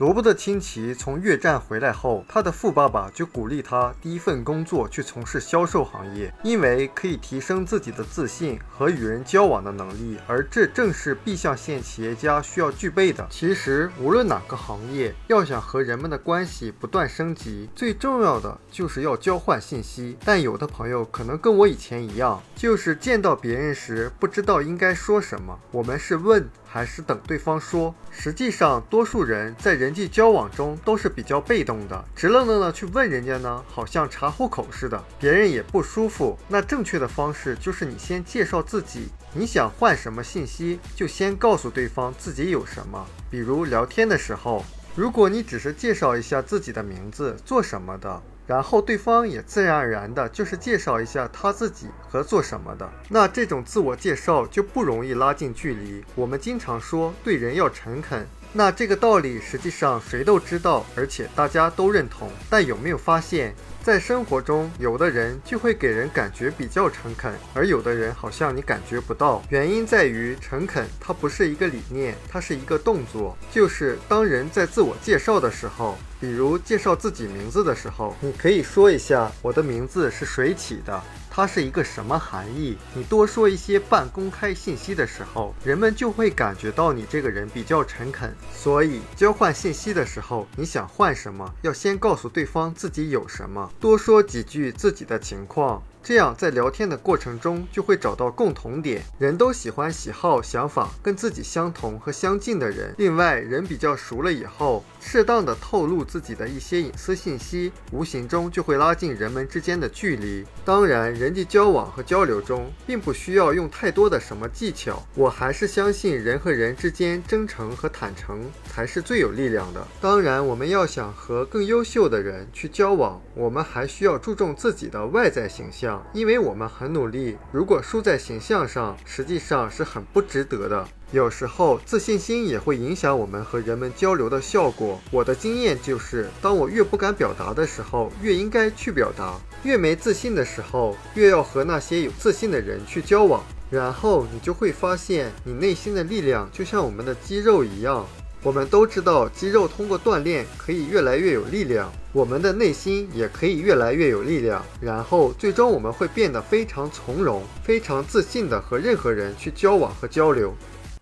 罗伯特清崎从越战回来后，他的富爸爸就鼓励他第一份工作去从事销售行业，因为可以提升自己的自信和与人交往的能力，而这正是 B 象限企业家需要具备的。其实，无论哪个行业，要想和人们的关系不断升级，最重要的就是要交换信息。但有的朋友可能跟我以前一样，就是见到别人时不知道应该说什么，我们是问。还是等对方说。实际上，多数人在人际交往中都是比较被动的，直愣愣的去问人家呢，好像查户口似的，别人也不舒服。那正确的方式就是你先介绍自己，你想换什么信息，就先告诉对方自己有什么。比如聊天的时候，如果你只是介绍一下自己的名字、做什么的。然后对方也自然而然的就是介绍一下他自己和做什么的，那这种自我介绍就不容易拉近距离。我们经常说对人要诚恳，那这个道理实际上谁都知道，而且大家都认同。但有没有发现？在生活中，有的人就会给人感觉比较诚恳，而有的人好像你感觉不到。原因在于，诚恳它不是一个理念，它是一个动作。就是当人在自我介绍的时候，比如介绍自己名字的时候，你可以说一下我的名字是谁起的。它是一个什么含义？你多说一些半公开信息的时候，人们就会感觉到你这个人比较诚恳。所以交换信息的时候，你想换什么，要先告诉对方自己有什么，多说几句自己的情况。这样在聊天的过程中就会找到共同点，人都喜欢喜好、想法跟自己相同和相近的人。另外，人比较熟了以后，适当的透露自己的一些隐私信息，无形中就会拉近人们之间的距离。当然，人际交往和交流中，并不需要用太多的什么技巧。我还是相信人和人之间真诚和坦诚才是最有力量的。当然，我们要想和更优秀的人去交往，我们还需要注重自己的外在形象。因为我们很努力，如果输在形象上，实际上是很不值得的。有时候自信心也会影响我们和人们交流的效果。我的经验就是，当我越不敢表达的时候，越应该去表达；越没自信的时候，越要和那些有自信的人去交往。然后你就会发现，你内心的力量就像我们的肌肉一样。我们都知道，肌肉通过锻炼可以越来越有力量，我们的内心也可以越来越有力量。然后，最终我们会变得非常从容、非常自信地和任何人去交往和交流。